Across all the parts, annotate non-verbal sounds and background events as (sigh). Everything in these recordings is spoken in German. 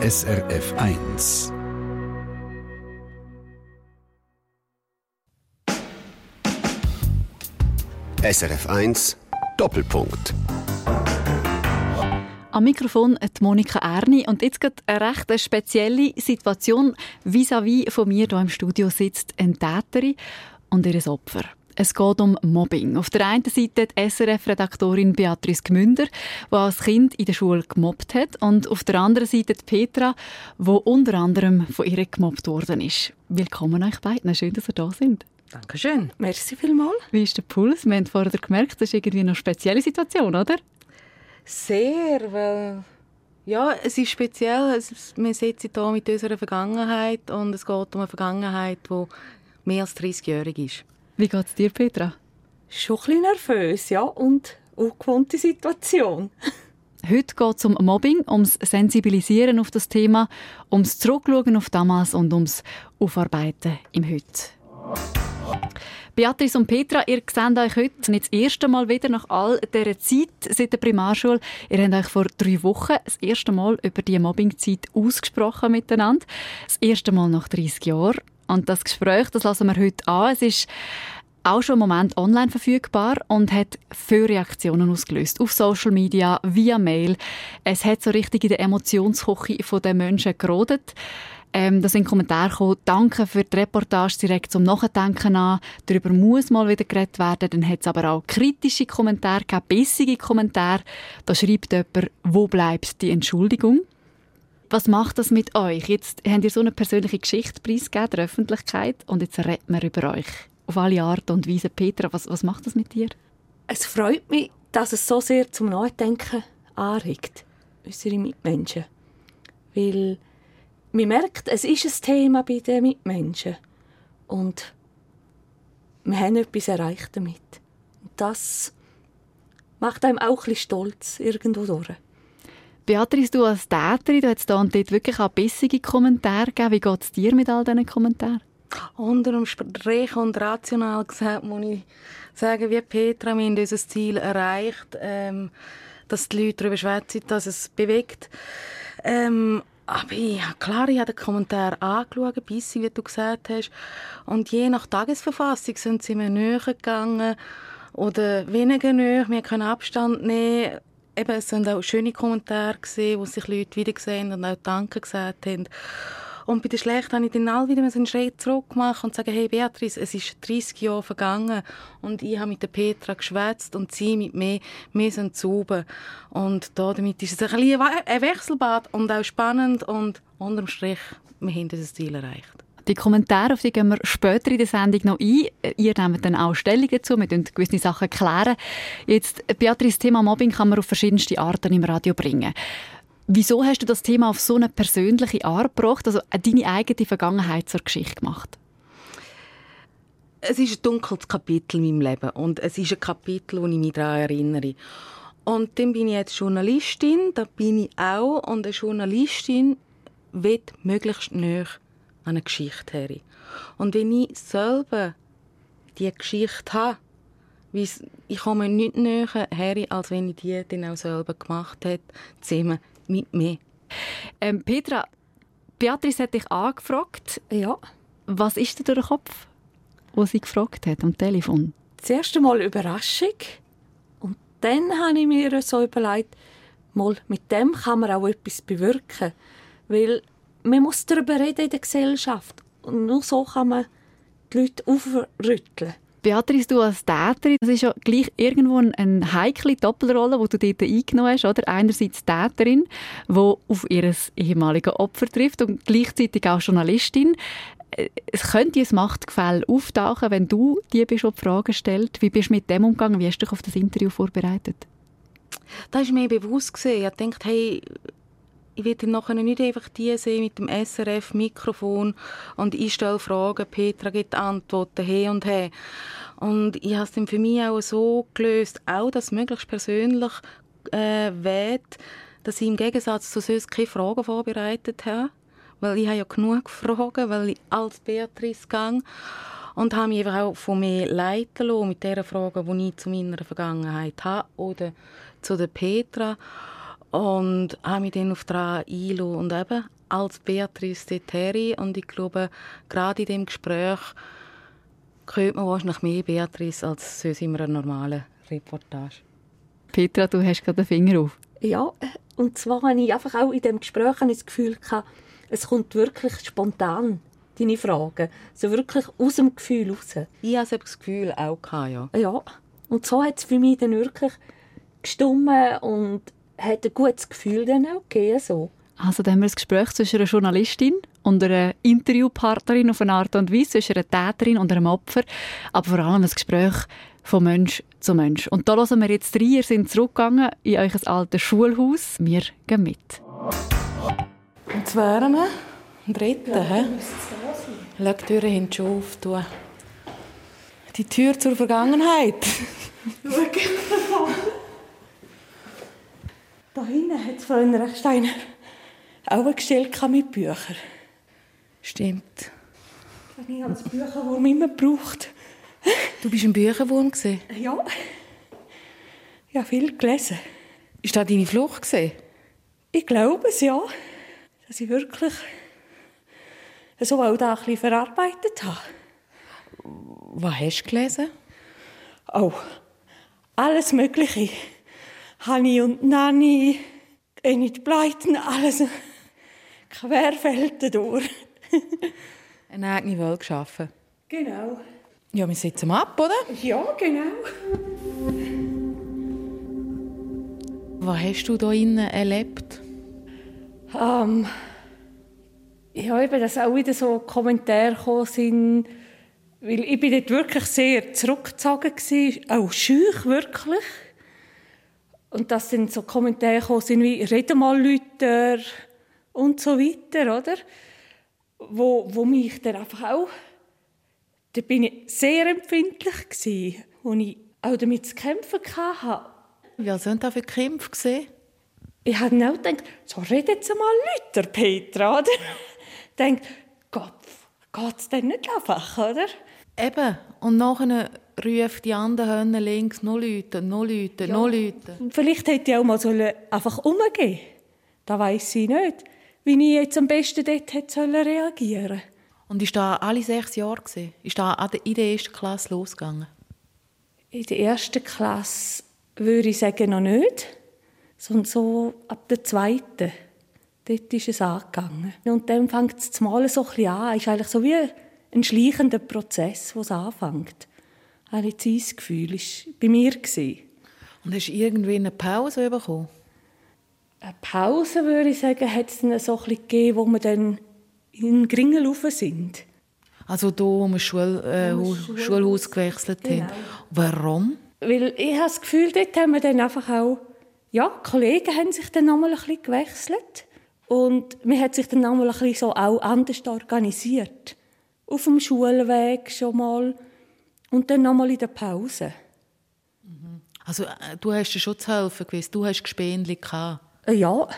SRF 1. SRF 1 Doppelpunkt. Am Mikrofon die Monika Erni und jetzt geht eine recht spezielle Situation. Vis-à-vis -vis von mir hier im Studio sitzt eine Täterin und ihr Opfer. Es geht um Mobbing. Auf der einen Seite die SRF-Redaktorin Beatrice Gmünder, die als Kind in der Schule gemobbt hat, und auf der anderen Seite die Petra, die unter anderem von ihr gemobbt worden ist. Willkommen euch beiden. Schön, dass ihr da sind. Dankeschön. Merci vielmals. Wie ist der Puls? Wir haben vorher gemerkt, das ist irgendwie eine spezielle Situation, oder? Sehr, weil ja, es ist speziell. Wir sitzen hier mit unserer Vergangenheit und es geht um eine Vergangenheit, die mehr als 30-jährig ist. Wie geht es dir, Petra? Schon ein bisschen nervös, ja, und ungewohnte Situation. (laughs) Heute geht es um Mobbing, ums Sensibilisieren auf das Thema, ums Zurückschauen auf damals und ums Aufarbeiten im Heute. Beatrice und Petra, ihr seht euch heute nicht das erste Mal wieder nach all dieser Zeit seit der Primarschule. Ihr habt euch vor drei Wochen das erste Mal über die Mobbingzeit ausgesprochen miteinander. Das erste Mal nach 30 Jahren. Und das Gespräch, das lassen wir heute an. Es ist auch schon im Moment online verfügbar und hat viele Reaktionen ausgelöst. Auf Social Media, via Mail. Es hat so richtig in der Emotionskoche der Menschen gerodet. Ähm, da sind Kommentare gekommen, danke für die Reportage direkt zum Nachdenken an. Darüber muss mal wieder geredet werden. Dann hat es aber auch kritische Kommentare gegeben, bissige Kommentare. Da schreibt jemand, wo bleibt die Entschuldigung? Was macht das mit euch? Jetzt habt ihr so eine persönliche Geschichte preisgegeben der Öffentlichkeit und jetzt reden wir über euch. Auf alle Art und Weise. Petra, was, was macht das mit dir? Es freut mich, dass es so sehr zum Nachdenken anregt. Unsere Mitmenschen. Weil man merkt, es ist ein Thema bei den Mitmenschen. Und wir haben etwas erreicht damit. Und das macht einem auch ein bisschen stolz irgendwo durch. Beatrice, du als Täterin, du hast da und dort wirklich auch bissige Kommentare gegeben. Wie geht es dir mit all diesen Kommentaren? Unter dem Strich und rational gesagt, muss ich sagen, wie Petra, wir haben unser Ziel erreicht, ähm, dass die Leute darüber schwätzen, dass es bewegt. Ähm, aber ja, klar, ich habe den Kommentar angeschaut, bissig, wie du gesagt hast. Und je nach Tagesverfassung sind sie mir näher gegangen oder weniger näher. Wir können Abstand nehmen eben, es sind auch schöne Kommentare gesehen, wo sich Leute wiedergesehen und auch Danke gesagt haben. Und bei den Schlechten habe ich dann all wieder einen Schritt zurück gemacht und sagen, hey Beatrice, es ist 30 Jahre vergangen und ich habe mit der Petra geschwätzt und sie mit mir, wir sind sauber. Und da, damit ist es ein, ein Wechselbad und auch spannend und unterm Strich, wir haben dieses Ziel erreicht. Die Kommentare, auf die gehen wir später in der Sendung noch ein. Ihr nehmt dann auch Stellung dazu, wir klären gewisse Sachen. klären. Jetzt, Beatrice, das Thema Mobbing kann man auf verschiedenste Arten im Radio bringen. Wieso hast du das Thema auf so eine persönliche Art gebracht, also deine eigene Vergangenheit zur Geschichte gemacht? Es ist ein dunkles Kapitel in meinem Leben und es ist ein Kapitel, wo ich mich daran erinnere. Und dann bin ich jetzt Journalistin, da bin ich auch und eine Journalistin wird möglichst näher eine Geschichte her. Und wenn ich selber die Geschichte habe, ich komme nicht näher her, als wenn ich die dann auch selber gemacht hätte, zusammen mit mir. Ähm, Petra, Beatrice hat dich angefragt. Ja. Was ist dir durch den Kopf, was sie gefragt hat am Telefon? Das erste Mal Überraschung. Und dann habe ich mir so überlegt, mal, mit dem kann man auch etwas bewirken. Weil man muss darüber reden in der Gesellschaft. Und nur so kann man die Leute aufrütteln. Beatrice, du als Täterin, das ist ja gleich irgendwo eine heikle Doppelrolle, die du dort eingenommen hast. Oder? Einerseits Täterin, die auf ihr ehemaliges Opfer trifft und gleichzeitig auch Journalistin. Es könnte ein Machtgefälle auftauchen, wenn du dir bist, die Fragen stellt. Wie bist du mit dem umgegangen? Wie hast du dich auf das Interview vorbereitet? Das ist mir bewusst. Ich dachte, hey, ich werde nachher nicht einfach die sehen mit dem SRF-Mikrofon und ich stelle Fragen, Petra gibt Antworten, her und her. Und ich habe es dann für mich auch so gelöst, auch das möglichst persönlich äh, weht, dass ich im Gegensatz zu sonst keine Fragen vorbereitet habe. Weil ich habe ja genug (laughs) Fragen, weil ich als Beatrice gehe. Und habe mich auch von mir leiten lassen mit den Fragen, die ich zu meiner Vergangenheit habe oder zu der Petra. Und habe mich dann auf daran eingelassen. Und eben als Beatrice Deteri. Und ich glaube, gerade in dem Gespräch hört man wahrscheinlich mehr Beatrice als sonst in einer normalen Reportage. Petra, du hast gerade den Finger auf. Ja, und zwar habe ich einfach auch in dem Gespräch das Gefühl gehabt, es kommt wirklich spontan, deine Fragen. So wirklich aus dem Gefühl raus. Ich hatte das Gefühl auch, gehabt, ja. Ja, und so hat es für mich dann wirklich gestummen und hat ein gutes Gefühl dann auch gegeben, so. Also da haben wir ein Gespräch zwischen einer Journalistin und einer Interviewpartnerin auf eine Art und Weise, zwischen einer Täterin und einem Opfer, aber vor allem ein Gespräch von Mensch zu Mensch. Und da hören wir jetzt rein, ihr seid zurückgegangen in euch altes Schulhaus. Wir gehen mit. Und zwar wir am dritten, hä? Schau, die Türen hinten schon auftun. Die Tür zur Vergangenheit. Da hinten hat es früher ein Steiner auch ein Gestell mit Büchern. Stimmt. Ich habe das Bücherwurm immer gebraucht. Du bist ein Bücherwurm gesehen. Ja. Ich habe viel gelesen. Ist das deine Flucht gesehen? Ich glaube es, ja. Dass ich wirklich so auch da ein bisschen verarbeitet habe. Was hast du gelesen? Oh, alles Mögliche. Hani und Nani, Enid Bleiten, alles querfelden durch. (laughs) Eine eigene Welt geschaffen. Genau. Ja, wir sitzen ab, oder? Ja, genau. Was hast du da innen erlebt? Ähm, ja, eben, dass auch wieder so Kommentare gekommen sind, weil ich bin dort wirklich sehr zurückgezogen war, auch schüch wirklich. Und dass dann so Kommentare gekommen sind wie «Rede mal Leute» und so weiter, oder? Wo, wo mich dann einfach auch... Da bin ich sehr empfindlich gewesen, wo ich auch damit zu kämpfen hatte. Was sind da für Kämpfe gesehen? Ich habe auch gedacht, so redet jetzt mal Leute, Petra, oder? denkt, Gott, geht's denn nicht einfach, oder? Eben. Und nachher ruft die anderen Hörner links noch Leute, noch Leute, ja. noch Leute. Vielleicht hätte ich auch mal sollen einfach umgehen Da weiß ich nicht, wie ich jetzt am besten dort hätte reagieren sollen. Und ist da alle sechs Jahre? Ist da in der ersten Klasse losgegangen? In der ersten Klasse würde ich sagen noch nicht, sondern so ab der zweiten. Dort ist es angegangen. Und dann fängt es zu malen so ein bisschen an. Es ist eigentlich so wie ein schleichender Prozess, wo es anfängt. Ein das Gefühl war bei mir. Und hast du irgendwie eine Pause bekommen? Eine Pause, würde ich sagen, hat es dann so ein bisschen gegeben, wo wir dann in Gringel rauf sind. Also da, wo wir Schul, äh, Schul Schulhaus gewechselt genau. haben. Warum? Weil ich habe das Gefühl, dort haben wir dann einfach auch, ja, die Kollegen haben sich dann nochmal ein bisschen gewechselt. Und man hat sich dann nochmal ein bisschen so auch anders organisiert. Auf dem Schulweg schon mal und dann nochmal in der Pause. Also äh, du hast dir schon zu helfen gewusst, du hast Gespendli äh, Ja,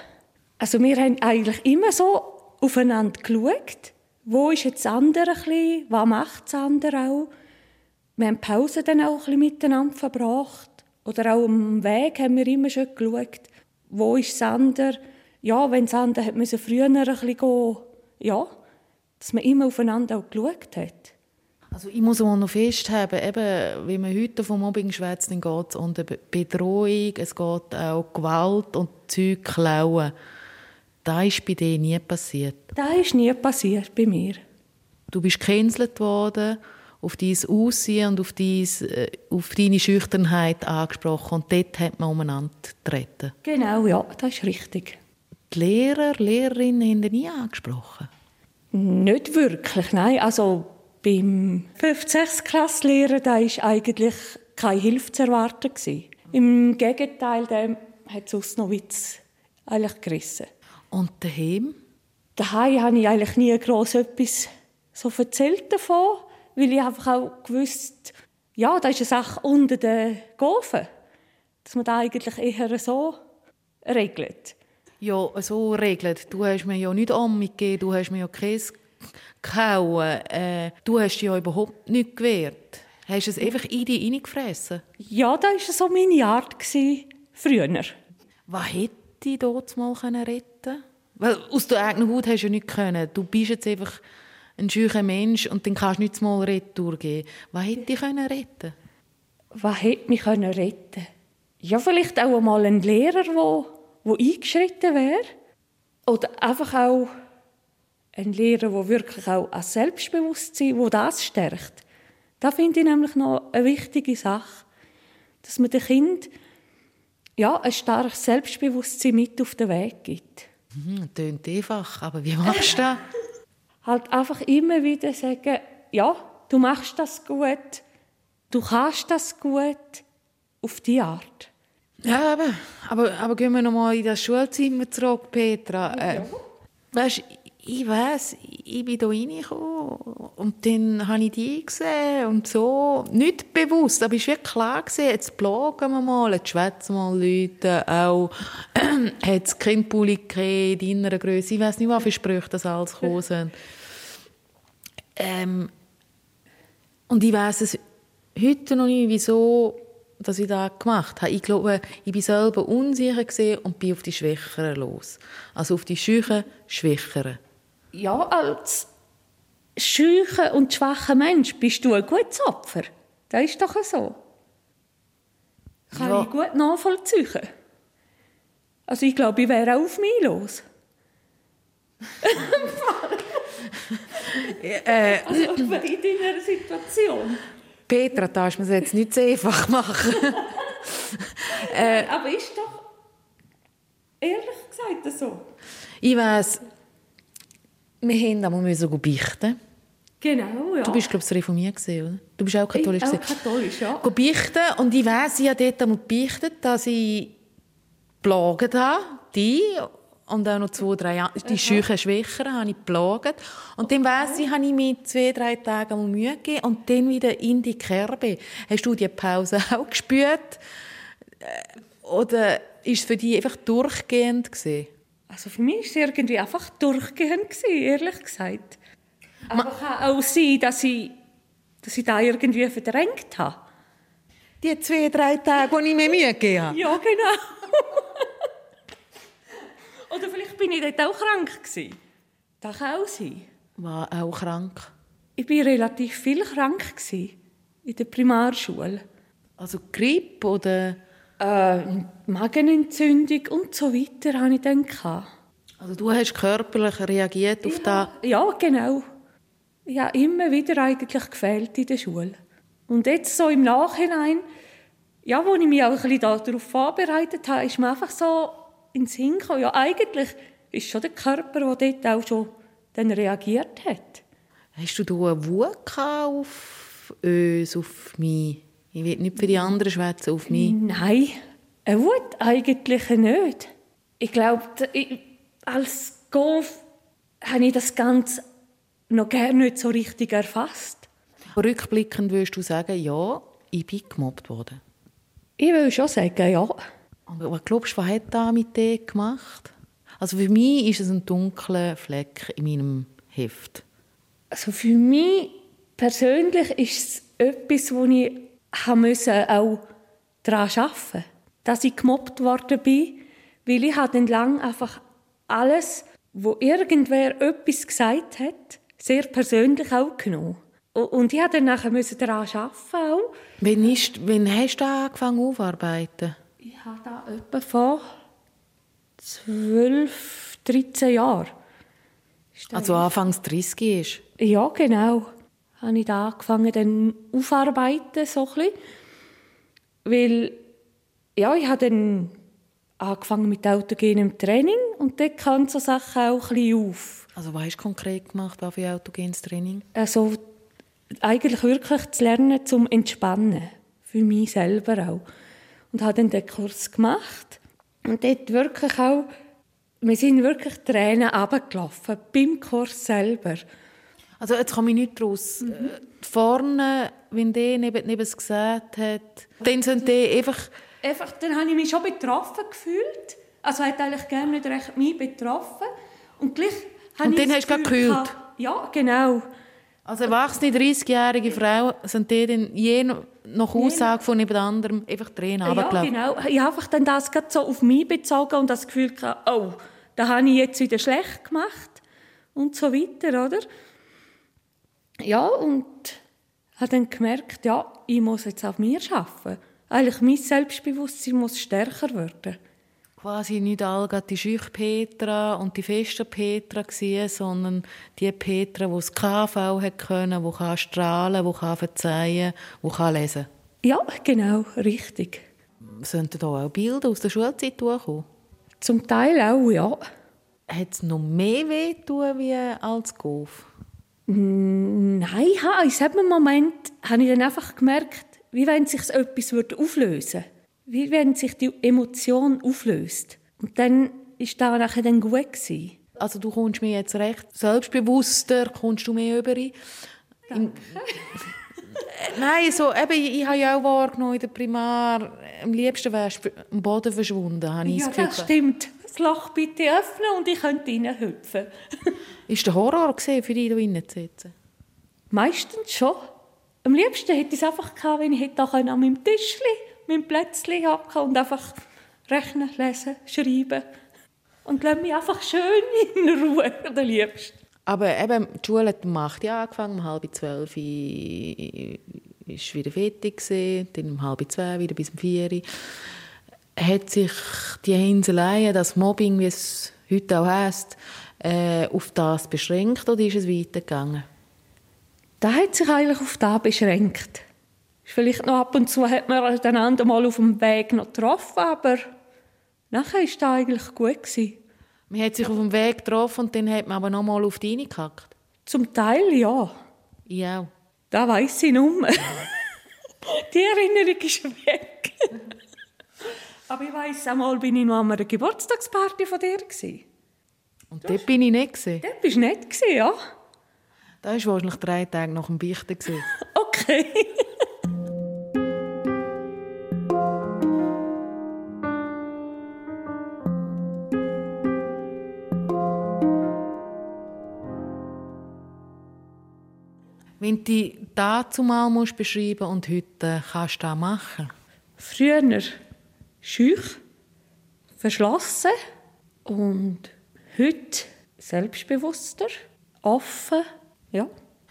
also wir haben eigentlich immer so aufeinander geschaut. Wo ist jetzt das andere ein? Was macht das andere auch? Wir haben Pause dann auch ein bisschen miteinander verbracht. Oder auch am Weg haben wir immer schon geschaut, wo ist das andere? Ja, wenn das andere hat müssen früher ein bisschen gehen. Ja, dass man immer aufeinander auch geschaut hat. Also ich muss auch noch festhalten, eben, wie man heute vom Mobbing schwätzt, dann geht es um Bedrohung, es geht auch Gewalt und Zeug klauen. Das ist bei dir nie passiert? Das ist nie passiert bei mir. Du bist gecancelt worden, auf dein Aussehen und auf, dein, äh, auf deine Schüchternheit angesprochen und dort hat man umeinander getreten. Genau, ja, das ist richtig. Die Lehrer, Lehrerinnen haben dich nie angesprochen? Nicht wirklich, nein. Also beim 5. 6. Klasslehrer da war eigentlich keine Hilfe zu erwarten. Im Gegenteil, der hat sonst noch Witz eigentlich gerissen. Und daheim? Daheim habe ich eigentlich nie groß etwas so erzählt davon, weil ich einfach auch gewusst, ja, da ist eine Sache unter den Gofen, dass man da eigentlich eher so regelt. Ja, so regelt. Du hast mir ja nicht gegeben, du hast mir ja Käse gehauen. Äh, du hast dich ja überhaupt nicht gewehrt. Hast du es einfach in dich reingefressen? Ja, das war so meine Art früher. Was hat dich dort mal retten Weil aus der eigenen Haut hast du ja nichts können. Du bist jetzt einfach ein scheuer Mensch und dann kannst du nicht mal Retour. Was hätte dich können retten Was hätte mich können retten Ja, vielleicht auch mal ein Lehrer, der, der eingeschritten wäre. Oder einfach auch ein Lehrer, der wirklich auch an Selbstbewusstsein, wo das stärkt. Da finde ich nämlich noch eine wichtige Sache, dass man dem Kind ja, ein starkes Selbstbewusstsein mit auf den Weg gibt. Hm, tönt einfach, aber wie machst du das? (laughs) halt einfach immer wieder sagen, ja, du machst das gut, du kannst das gut, auf die Art. Ja, aber, aber, aber gehen wir noch mal in das Schulzimmer zurück, Petra. Äh, weißt, ich weiß, ich bin hier reingekommen und dann habe ich die gesehen und so. Nicht bewusst, aber es war klar, gewesen, jetzt plagen wir mal, jetzt schwätzen mal Leute, auch (clears throat) hat es Kindpulli gegeben, in deiner Größe, ich weiß nicht, wie viele Sprüche das alles gekommen sind. Ähm, und ich weiß es heute noch nicht, wieso dass ich das gemacht habe. Ich glaube, ich bin selber unsicher und bin auf die Schwächeren los. Also auf die schüchen Schwächeren. Ja, als schücher und schwacher Mensch bist du ein gutes Opfer. Das ist doch so. Kann ja. ich gut nachvollziehen. Also ich glaube, ich wäre auch auf mich los. (laughs) äh, (laughs) also in deiner Situation. Petra, darfst du mir jetzt nicht so einfach machen. (laughs) äh, Aber ist doch ehrlich gesagt so. Ich weiss, wir haben einmal müssen beichten. Genau, ja. Du bist, glaube ich, reformiert gewesen, oder? Du bist auch katholisch. Ich auch katholisch, ja. Beichten. Und ich weiss, ich habe dort einmal beichtet, dass ich geplagt habe, die und auch noch zwei, drei Jahre. Die scheuchen Schwächeren habe ich geplagt. Und dann weiss ich, habe ich mir zwei, drei Tage mal Mühe gegeben und dann wieder in die Kerbe. Hast du die Pause (laughs) auch gespürt? Äh, oder ist es für dich einfach durchgehend gewesen? Also für mich war es irgendwie einfach durchgehend, gewesen, ehrlich gesagt. Aber es kann auch sein, dass ich, dass ich da irgendwie verdrängt habe. Die zwei, drei Tage, wo ich mir Mühe gegeben habe? Ja, genau. (laughs) Oder vielleicht bin ich dort auch krank gewesen. Das kann auch sein. War auch krank? Ich war relativ viel krank gewesen, in der Primarschule. Also Grippe oder? Äh, Magenentzündung und so weiter hatte ich dann. Also du hast körperlich reagiert auf das? Ja, genau. Ich habe immer wieder eigentlich gefehlt in der Schule. Und jetzt so im Nachhinein, ja, wo ich mich auch ein bisschen darauf vorbereitet habe, ist mir einfach so in den Sinn gekommen. Ja, eigentlich ist schon der Körper, der dort auch schon dann reagiert hat. Hast du da eine Wut auf uns, auf mich? Ich will nicht für die anderen schwätzen, auf mich. Nein, eine Wut eigentlich nicht. Ich glaube, als Golf habe ich das Ganze noch gar nicht so richtig erfasst. Rückblickend würdest du sagen, ja, ich bin gemobbt worden? Ich will schon sagen, ja. Aber was glaubst du, was hat das mit dir gemacht? Also für mich ist es ein dunkler Fleck in meinem Heft. Also für mich persönlich ist es etwas, wo ich musste auch daran arbeiten. Dass ich gemobbt worden bin, weil ich dann lang einfach alles, wo irgendwer etwas gesagt hat, sehr persönlich auch genommen. Und ich musste dann nachher daran arbeiten. Auch. Wann, ist, wann hast du angefangen aufzuarbeiten? Ich habe da etwa vor 12, 13 Jahren. Also anfangs 30 ist? Ja, genau. Habe ich da angefangen dann aufarbeiten, so ein bisschen. Weil, ja, ich habe dann angefangen mit autogenem Training und dort kamen so Sachen auch ein bisschen auf. Also was hast du konkret gemacht, was für autogenes Training? Also eigentlich wirklich zu lernen zum Entspannen. Für mich selber auch und habe dann den Kurs gemacht. Und dort wirklich auch, wir sind wirklich Tränen runtergelaufen, beim Kurs selber. Also jetzt komme ich nicht raus. Mhm. Vorne, wenn der neben, neben es gesagt hat, dann sind die einfach... Einfach, dann habe ich mich schon betroffen gefühlt. Also hat eigentlich gerne nicht recht mich betroffen. Und gleich Und dann hast du gekühlt? Ja, genau. Also erwachsene 30-jährige Frauen sind die dann je nach Aussage von jemand anderem einfach Tränen Ja, genau. Ich habe einfach dann das gerade so auf mich bezogen und das Gefühl gehabt, oh, da habe ich jetzt wieder schlecht gemacht und so weiter, oder? Ja, und habe dann gemerkt, ja, ich muss jetzt auf mir arbeiten. Eigentlich mein Selbstbewusstsein muss stärker werden. Quasi nicht all die schüch Petra und die feste Petra gewesen, sondern die Petra, die das KV hat können, die kann strahlen, die kann verzeihen, die kann lesen. Ja, genau, richtig. Sind da auch Bilder aus der Schulzeit durchgekommen? Zum Teil auch, ja. Hat es noch mehr weh wie als Golf? Nein, ha, in diesem Moment habe ich dann einfach gemerkt, wie wenn sich etwas würde auflösen würde. Wie wenn sich die Emotion auflöst. Und dann war das nachher dann gut. Gewesen. Also du kommst mir jetzt recht selbstbewusster, kommst du mehr über. Im- (laughs) Nein, so, eben, ich, ich habe ja auch wahrgenommen in der Primar, am liebsten wärst du am Boden verschwunden, habe ich Ja, das das stimmt. Das Loch bitte öffnen und ich könnte reinhüpfen. (laughs) Ist der Horror gewesen, für dich da drinnen zu sitzen? Meistens schon. Am liebsten hätte ich es einfach gehabt, wenn ich hätte auch an meinem Tischli, meinem Plätzli hocken und einfach rechnen, lesen, schreiben. Und lass mich einfach schön (laughs) in Ruhe, der liebsten. Aber eben, die Schule hat um 8 Uhr angefangen, um halb zwölf war wieder fertig, dann um halb zwei wieder bis um 4 Uhr. Hat sich die Hinseleien, das Mobbing, wie es heute auch heisst, äh, auf das beschränkt oder ist es weitergegangen? Da hat sich eigentlich auf das beschränkt. Vielleicht noch ab und zu hat man einander mal auf dem Weg noch getroffen, aber nachher war das eigentlich gut. Gewesen. Man hat sich auf dem Weg getroffen und dann hat man aber noch mal auf die reingehackt. Zum Teil ja. Ich auch. Da weiss ich nicht mehr. (laughs) Die Erinnerung ist weg. Aber ich weiss, einmal bin ich noch an einer Geburtstagsparty von dir. Gewesen. Und dort bin ich nicht. Gewesen. Dort bist du nett, gewesen, ja? Das war wahrscheinlich drei Tage nach dem Beichten. (laughs) Okay. Wenn du dich dazu mal musst beschreiben und heute kannst du das machen. Früher schüch, verschlossen und heute selbstbewusster, offen, ja.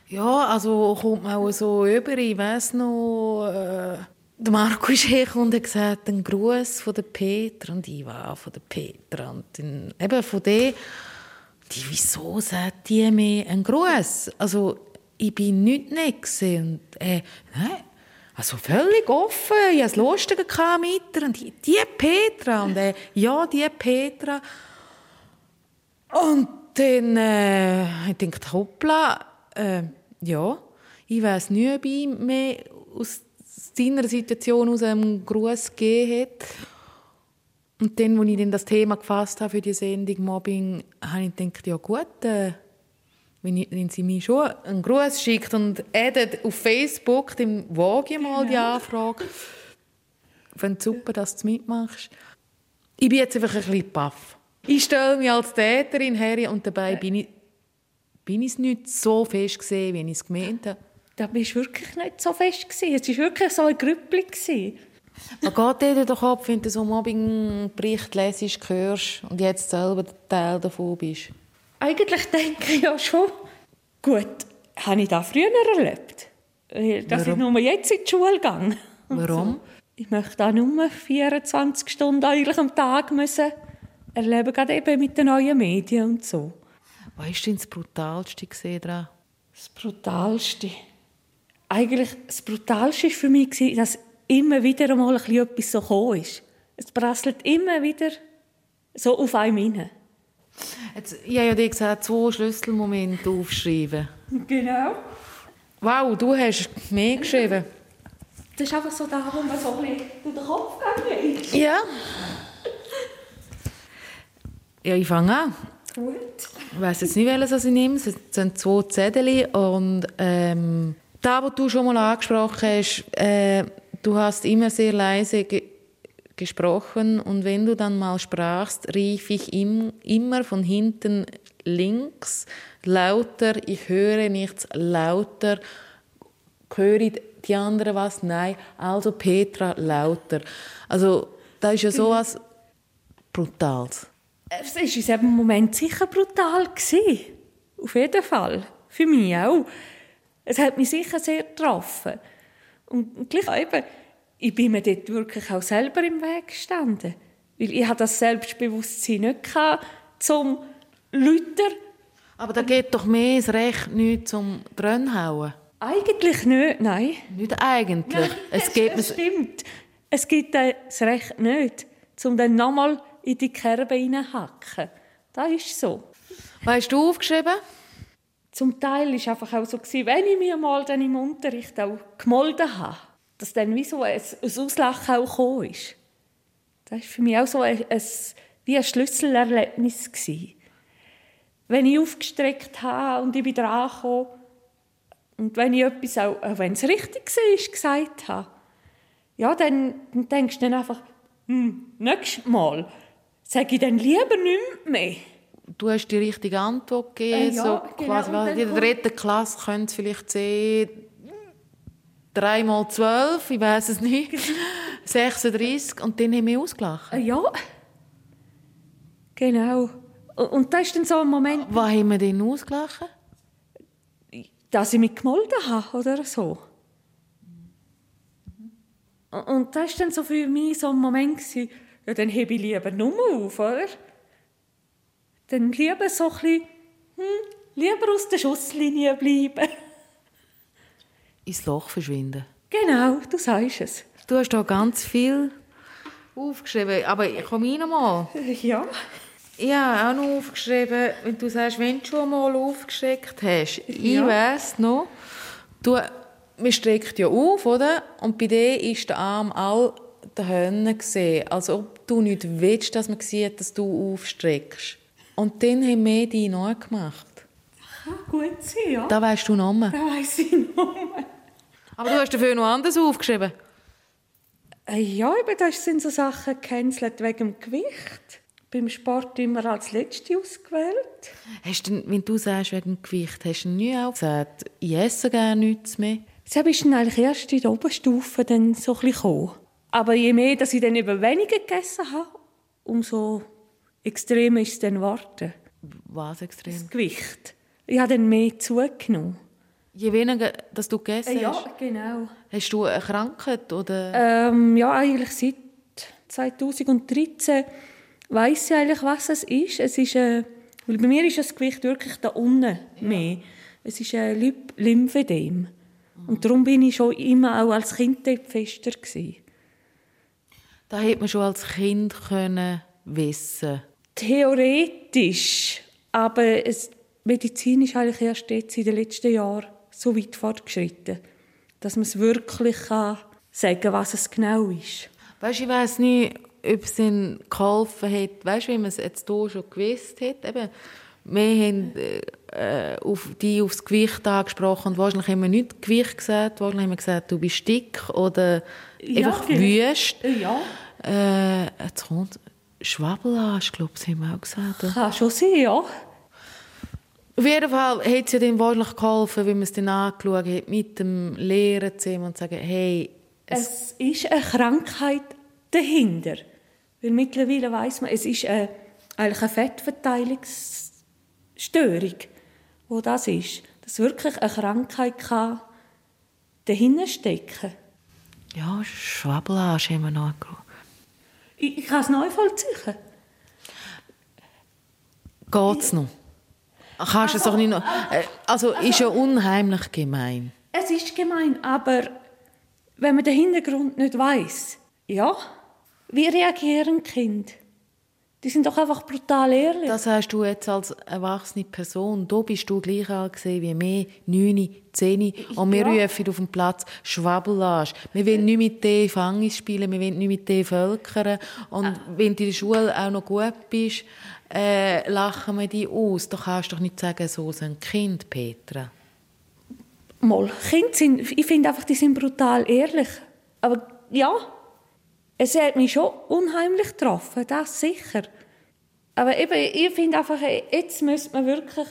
Ja, also kommt man auch so über. Ich weiss noch, äh, der Marco ist hergekommen und hat gesagt, ein Gruß von der Petra und ich war von der Petra. Und dann, eben von der, die, wieso sagt die mir einen Gruß? Also, ich bin nicht nett und äh, nein, also völlig offen. Ich hatte lustig mit ihr und die, die Petra und äh, ja, die Petra. Und dann äh, ich dachte, hoppla, äh, ja, ich weiß nicht, ob ich mehr aus seiner Situation aus einem Gruß gegeben hat. Und dann, als ich dann das Thema gefasst habe für die Sendung Mobbing, habe ich gedacht, ja gut, äh, wenn, wenn sie mir schon einen Gruß schickt und addet auf Facebook, dann wage ich mal die Anfrage. Ich finde es super, dass du mitmachst. Ich bin jetzt einfach ein bisschen baff. Ich stelle mich als Täterin her und dabei bin ich, bin ich es nicht so fest gesehen, wie ich es gemeint habe. Da bist du wirklich nicht so fest gewesen. Es war wirklich so ein Grüppli. Man geht durch den Kopf, wenn du so einen Mobbingbericht lesest, hörst und jetzt selber Teil davon bist. Eigentlich denke ich ja schon, gut, habe ich das früher erlebt? Dass ich nur jetzt in die Schule gehe. Warum? Ich möchte auch nur 24 Stunden eigentlich am Tag müssen erleben, gerade eben mit den neuen Medien und so. Was war denn das Brutalste gesehen daran? Das Brutalste. Eigentlich, das Brutalste war für mich, dass immer wieder bisschen etwas so gekommen ist. Es prasselt immer wieder so auf einem hinein. Jetzt, ich habe ja dir gesagt, zwei Schlüsselmomente aufschreiben. Genau. Wow, du hast mehr geschrieben. Das ist einfach so da, wo man so ein bisschen durch den Kopf gegangen ist. Ja. Ja, ich fange an. Gut. Ich weiss jetzt nicht, welches ich nehme. Es sind zwei Zettel. Und ähm, da, was du schon mal angesprochen hast, äh, du hast immer sehr leise gesprochen und wenn du dann mal sprachst, rief ich im, immer von hinten links lauter, ich höre nichts lauter, höre die anderen was? Nein, also Petra lauter. Also das ist ja so etwas Brutales. Es war in diesem Moment sicher brutal. Gewesen. Auf jeden Fall. Für mich auch. Es hat mich sicher sehr getroffen. Und gleich eben, ich bin mir dort wirklich auch selber im Weg gestanden. Weil ich das Selbstbewusstsein nicht hatte, zum Lüter. Aber da geht doch mehr das Recht nicht zum Drönhauen. Eigentlich nicht, nein. Nicht eigentlich. Nein, es geht das stimmt. Es gibt das Recht nicht, um dann nochmal in die Kerbe hineinhacken. Das ist so. Was hast du aufgeschrieben? Zum Teil war es einfach auch so, wenn ich mir mal dann im Unterricht auch gemolden habe, dass dann wie so ein, ein Auslachen auch gekommen ist. Das war für mich auch so ein, ein, wie ein Schlüsselerlebnis. Gewesen. Wenn ich aufgestreckt habe und ich bin dran gekommen, und wenn ich etwas, auch, auch wenn es richtig war, gesagt habe, ja, dann, dann denkst du dann einfach, hm, nächstes Mal sage ich dann lieber nichts mehr. Du hast die richtige Antwort gegeben. Äh, ja, so genau. quasi, in der dritten Klasse können es vielleicht sehen, 3 mal 12, ich weiß es nicht, (laughs) 36 und dann haben wir ausgelacht. Äh, ja, genau. Und, das ist dann so ein Moment, Was haben wir denn ausgelacht? dass ich mich gemolden habe oder so. Und- Und das war dann so für mich so ein Moment, gewesen, ja, dann hebe ich lieber nur auf, oder? Dann lieber so ein bisschen, hm, lieber aus der Schusslinie bleiben. Ins Loch verschwinden. Genau, du sagst es. Du hast da ganz viel aufgeschrieben, aber komm rein mal. (laughs) Ja. Ich habe auch noch aufgeschrieben, wenn du sagst, wenn du schon mal aufgestreckt hast. Ich Ja. weiss noch, du, man streckt ja auf, oder? Und bei dir ist der Arm all der Hönne gesehen, als ob du nicht willst, dass man sieht, dass du aufstreckst. Und dann haben wir die neu gemacht. Kann gut sein, ja. Da weißt du noch mehr. Da weiss ich noch. Aber du hast dafür noch anders aufgeschrieben. Äh, Ja, eben, das sind so Sachen gecancelt wegen dem Gewicht. Beim Sport immer als Letzte ausgewählt. Hast du, wenn du sagst, wegen dem Gewicht, hast du nie auch gesagt, ich esse gerne nichts mehr? Das ist dann eigentlich erst in der Oberstufe dann so ein bisschen gekommen. Aber je mehr, dass ich dann eben weniger gegessen habe, umso extremer ist es dann geworden. Was extrem? Das Gewicht. Ich habe dann mehr zugenommen. Je weniger, dass du gegessen Äh, ja, hast. genau. Hast du eine Krankheit oder? Ähm, ja, eigentlich seit 2013 weiß ich eigentlich, was es ist. Es ist äh, weil bei mir ist das Gewicht wirklich da unten mehr. Es ist ein Lymp- Lymphedem. Und darum bin ich schon immer auch als Kind fester gewesen. Da hätte man schon als Kind können wissen. Theoretisch, aber es, Medizin ist eigentlich erst jetzt in den letzten Jahren so weit fortgeschritten, dass man es wirklich kann sagen kann, was es genau ist. Weißt, ich weiß nicht, ob es ihnen geholfen hat. Weißt wie man es jetzt hier schon gewusst hat? Eben, wir haben äh, auf die aufs Gewicht angesprochen. Und wahrscheinlich haben wir nicht Gewicht gesagt. Wahrscheinlich haben wir gesagt, du bist dick oder Ja, einfach genau. wüst. Ja. Äh, jetzt kommt Schwabbelage, glaube ich, haben wir auch gesagt. Kann schon sein, ja. Auf jeden Fall hat es ja dann wahrscheinlich geholfen, wie man es dann angeschaut hat, mit dem Lehren zusammen und sagen, hey, es, Es ist eine Krankheit dahinter. Weil mittlerweile weiß man, es ist eine, eigentlich eine Fettverteilungsstörung, wo das ist. Dass wirklich eine Krankheit kann dahinter stecken ja, Schwabbelage haben wir noch angeschaut. Ich, ich kann es neu vollziehen. Geht's noch? Kannst es doch nicht noch... Äh, Also, ist ja unheimlich gemein. Es ist gemein, aber wenn man den Hintergrund nicht weiß, ja, wie reagieren Kinder? Die sind doch einfach brutal ehrlich. Das hast du jetzt als erwachsene Person. Da bist du gleich alt wie wir, 9, 10. Und wir Ja. rufen auf dem Platz Schwabbelage. Wir wollen nicht mit dir Fangis spielen, wir wollen nicht mit dir völkern. Und wenn du in der Schule auch noch gut bist, äh, lachen wir dich aus. Da kannst du doch nicht sagen, so sind Kind, Petra. Mal, Kinder sind, ich finde einfach, die sind brutal ehrlich. Aber ja, Es hat mich schon unheimlich getroffen, das sicher. Aber eben, ich finde einfach, jetzt müsste man wirklich,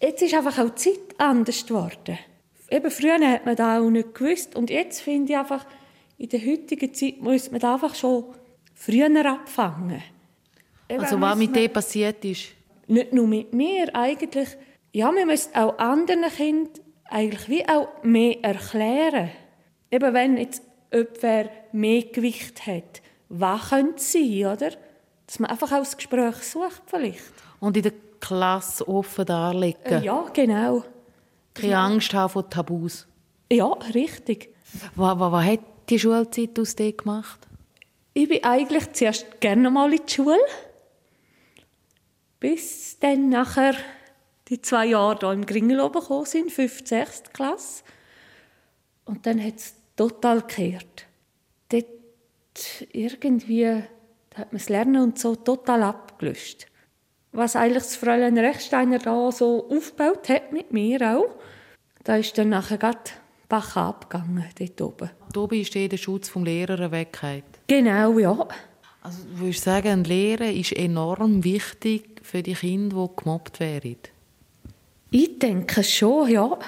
jetzt ist einfach auch die Zeit anders geworden. Eben früher hat man das auch nicht gewusst und jetzt finde ich einfach, in der heutigen Zeit muss man das einfach schon früher abfangen. Eben also was mit dir passiert ist? Nicht nur mit mir, eigentlich. Ja, wir müssen auch anderen Kindern eigentlich wie auch mehr erklären. Eben wenn jetzt jemand mehr Gewicht hat, was könnte es sein, oder? Dass man einfach auch das Gespräch sucht vielleicht. Und in der Klasse offen darlegen. Äh, ja, genau. Keine Angst haben vor Tabus. Ja, richtig. Was, was, was hat die Schulzeit aus dir gemacht? Ich bin eigentlich zuerst gerne mal in die Schule. Bis dann nachher die zwei Jahre hier im Gringel oben sind, 5. 6. Klasse. Und dann hat es total gekehrt. Dort irgendwie hat man das Lernen und so total abgelöst. Was eigentlich das Fräulein Rechsteiner da so aufgebaut hat mit mir auch, da ist dann nachher gerade Bach abgegangen, dort oben. Da bist du der Schutz vom Lehrer weggeht. Genau, ja. Also du würdest sagen, ein Lehrer ist enorm wichtig für die Kinder, die gemobbt werden? Ich denke schon, ja.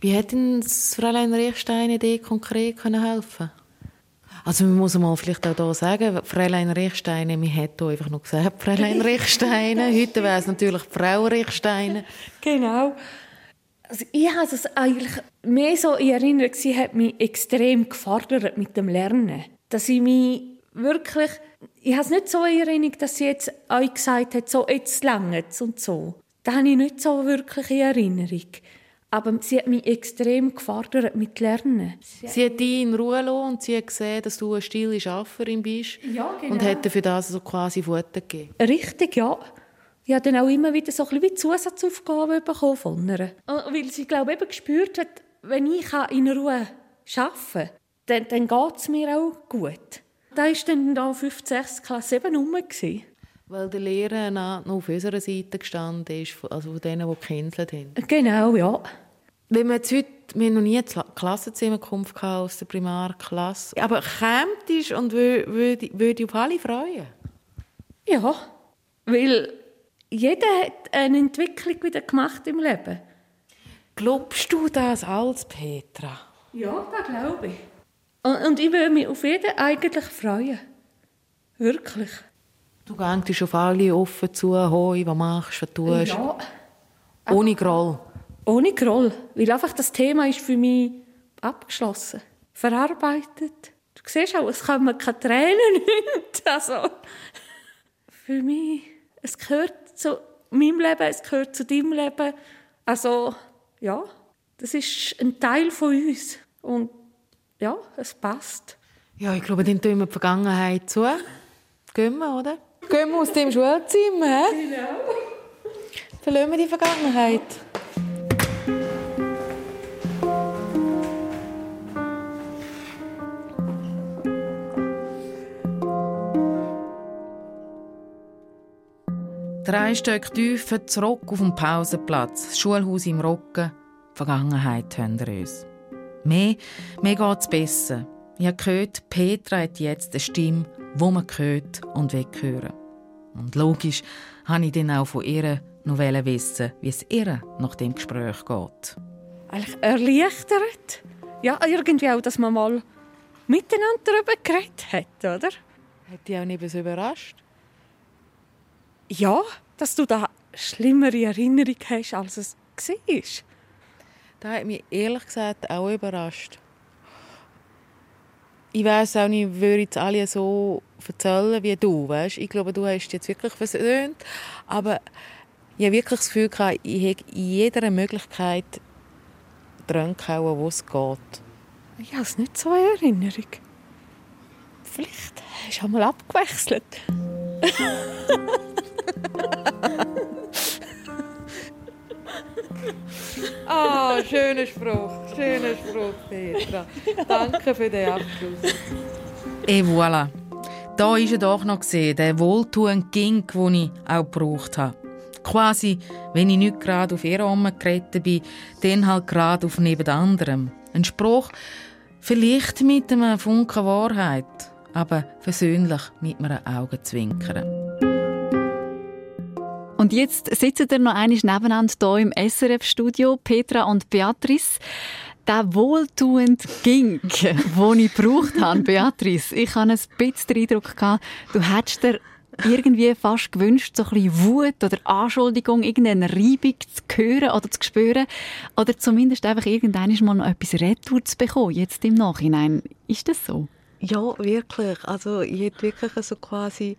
Wie hätte das Fräulein Rechstein dir konkret helfen also man muss mal vielleicht auch hier sagen, Fräulein Rechstein, wir hätten einfach noch gesagt, Fräulein Rechstein. (laughs) Heute wäre es natürlich Frau Rechstein. Genau. Also ich habe es eigentlich mehr so in Erinnerung, sie hat mich extrem gefordert mit dem Lernen. Dass ich mich wirklich, ich habe es nicht so in Erinnerung, dass sie jetzt euch gesagt hat, so jetzt längert und so. Das habe ich nicht so wirklich in Erinnerung. Aber sie hat mich extrem gefordert mit Lernen. Sie hat dich in Ruhe gelassen und sie hat gesehen, dass du eine stille Schafferin bist. Ja, genau. Und hat für das so quasi Futter gegeben. Richtig, ja. Ich habe dann auch immer wieder so ein bisschen Zusatzaufgaben bekommen von ihr. Weil sie, glaube ich, eben gespürt hat, wenn ich in Ruhe arbeiten kann, dann, dann geht es mir auch gut. Da war dann da 5, 6 Klasse eben rum. Weil der Lehrer noch auf unserer Seite gestanden ist, also von denen, die gecancelt haben. Genau, ja. Wenn man jetzt heute, wir haben noch nie eine Klassenzusammenkunft aus der Primarklasse, aber kämt und würde, würde auf alle freuen? Ja, weil jeder hat eine Entwicklung wieder gemacht im Leben. Glaubst du das als Petra? Ja, das glaube ich. Und, und ich würde mich auf jeden eigentlich freuen. Wirklich. Du gehst auf alle offen zu, hoi, was machst, was tust. Ja. Ohne Groll. Ohne Groll. Weil einfach das Thema ist für mich abgeschlossen. Verarbeitet. Du siehst auch, es kommen keine Tränen (laughs) nicht. Also, für mich, es gehört zu meinem Leben, es gehört zu deinem Leben. Also, ja, das ist ein Teil von uns. Und ja, es passt. Ja, ich glaube, dann tun wir die Vergangenheit zu. Gehen wir, oder? Gehen wir aus dem Schulzimmer. Genau. Verlassen wir die Vergangenheit. Drei Stück tiefer zurück auf dem Pausenplatz, das Schulhaus im Rücken. Die Vergangenheit wir uns. Mehr, mehr geht es besser. Ich habe gehört, Petra hat jetzt eine Stimme, wo man hört und weghören. Und logisch wollte ich dann auch von ihr noch wissen, wie es ihr nach dem Gespräch geht. Eigentlich erleichtert. Ja, irgendwie auch, dass man mal miteinander darüber geredet hat, oder? Hat dich auch nicht so überrascht? Ja, dass du da schlimmere Erinnerung hast, als es war. Das hat mich ehrlich gesagt auch überrascht ich weiß auch nicht, würde jetzt alle so erzählen wie du, weißt? Ich glaube, du hast jetzt wirklich versöhnt, aber ich habe wirklich das Gefühl gehabt, ich habe in jeder Möglichkeit dran gehauen, wo es geht. Ich habe es nicht so in Erinnerung. Vielleicht hast du einmal abgewechselt. (laughs) Ah, schöner Spruch, schöner Spruch, Petra. Danke für den Abschluss. Et voilà. Da ist er doch noch gesehen, der wohltuende Ging, den ich auch gebraucht habe. Quasi, wenn ich nicht gerade auf ihr geredet bin, dann halt gerade auf neben anderem. Ein Spruch, vielleicht mit einem Funken Wahrheit. aber versöhnlich mit einem Augenzwinkern. Und jetzt sitzen wir noch einmal nebeneinander hier im SRF-Studio, Petra und Beatrice. Der wohltuende Gink, (laughs) den ich gebraucht habe, Beatrice, ich hatte ein bisschen den Eindruck, gehabt, du hättest dir irgendwie fast gewünscht, so ein bisschen Wut oder Anschuldigung, irgendeine Reibung zu hören oder zu spüren oder zumindest einfach irgendwann mal noch etwas retour zu bekommen, jetzt im Nachhinein. Ist das so? Ja, wirklich. Also ich hätte wirklich so quasi,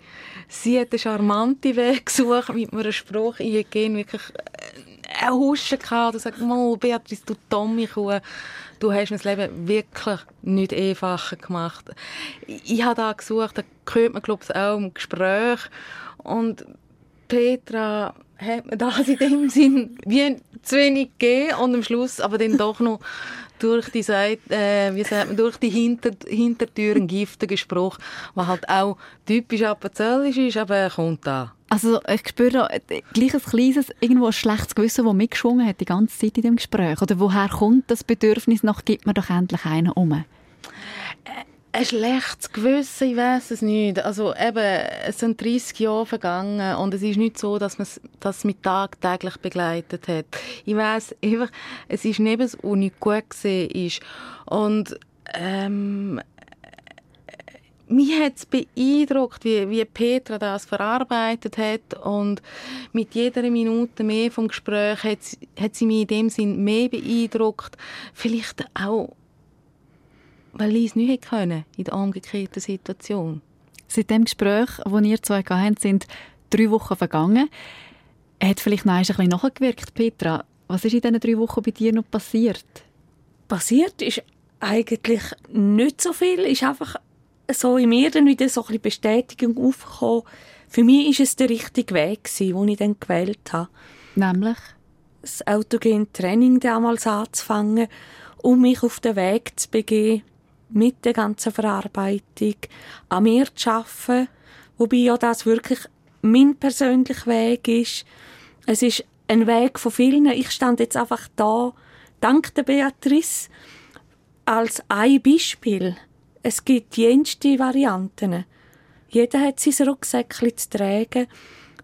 sie hat einen charmanten Weg (laughs) gesucht mit einem Spruch. Ich hätte gerne wirklich äh, ein Huschen gehabt und gesagt, mal, Beatrice, du dumme Kuh, du hast mir das Leben wirklich nicht einfacher gemacht. Ich habe da gesucht, da hört man, glaube ich, auch im Gespräch. Und Petra hat mir das in dem (laughs) Sinn wie zu wenig gegeben und am Schluss aber dann doch noch durch die Seite, äh, wie sagt man, durch die Hinter Hintertür ein giftiger Spruch, der halt auch typisch appenzellisch ist, aber er kommt da. Also ich spüre da äh, gleich ein kleines, irgendwo ein schlechtes Gewissen, das mitgeschwungen hat die ganze Zeit in dem Gespräch. Oder woher kommt das Bedürfnis nach, gibt man doch endlich einen um? Ein schlechtes Gewissen, ich weiß es nicht. Also eben, es sind 30 Jahre vergangen und es ist nicht so, dass man das mit tagtäglich begleitet hat. Ich weiß einfach, es ist neben es, was nicht gut gesehen ist. Und ähm, mich hat es beeindruckt, wie, wie Petra das verarbeitet hat und mit jeder Minute mehr vom Gespräch hat, hat sie mich in dem Sinn mehr beeindruckt. Vielleicht auch weil ich es nicht können in der umgekehrten Situation. Seit dem Gespräch, das ihr zwei hatten, sind drei Wochen vergangen. Hat vielleicht noch ein bisschen nachgewirkt, Petra? Was ist in diesen drei Wochen bei dir noch passiert? Passiert ist eigentlich nicht so viel. Ist einfach so in mir dann wieder so ein bisschen Bestätigung aufgekommen. Für mich ist es der richtige Weg den ich dann gewählt habe. Nämlich? Das autogene Training damals anzufangen, um mich auf den Weg zu begeben, mit der ganzen Verarbeitung an mir zu arbeiten, wobei ja das wirklich mein persönlicher Weg ist. Es ist ein Weg von vielen. Ich stand jetzt einfach da, dank der Beatrice, als ein Beispiel. Es gibt jenste Varianten. Jeder hat sein Rucksäckchen zu tragen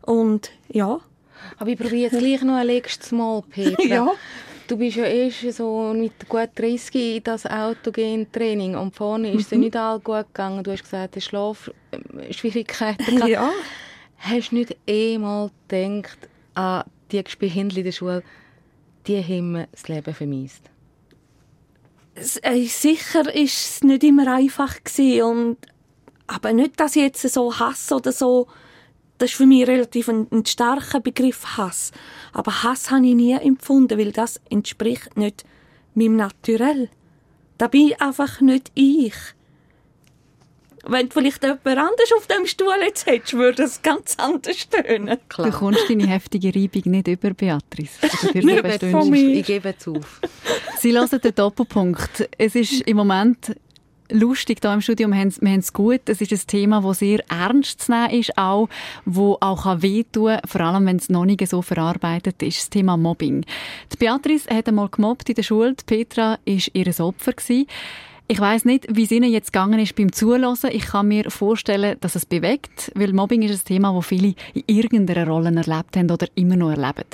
und ja. Aber ich probiere jetzt gleich noch ein letztes Mal, Petra. (laughs) ja. Du bist ja erst so mit gut 30 in das autogen Training und vorne ist es mhm. nicht all gut gegangen. Du hast gesagt, du Schlafschwierigkeiten gehabt. Ja. Hast du nicht einmal gedacht an die Gespihindel in der Schule, die haben das Leben vermisst? Äh, sicher ist es nicht immer einfach gewesen und aber nicht, dass ich jetzt so Hass oder so das ist für mich relativ ein, ein starker Begriff Hass. Aber Hass habe ich nie empfunden, weil das entspricht nicht meinem Naturell. Da bin ich einfach nicht ich. Wenn du vielleicht jemand anders auf dem Stuhl jetzt hättest, würde es ganz anders tönen. Du kommst deine heftige Reibung nicht über, Beatrice. (laughs) nicht von mir. Ich gebe es auf. Sie hören den Doppelpunkt. Es ist im Moment lustig hier im Studium, wir haben es gut. Es ist ein Thema, das sehr ernst zu nehmen ist, auch, wo auch wehtun kann, vor allem wenn es noch nicht so verarbeitet ist, das Thema Mobbing. Die Beatrice hat einmal gemobbt in der Schule, die Petra war ihr Opfer. Gewesen. Ich weiß nicht, wie es Ihnen jetzt gegangen ist beim Zuhören. Ich kann mir vorstellen, dass es bewegt, weil Mobbing ist ein Thema, das viele in irgendeiner Rolle erlebt haben oder immer noch erleben.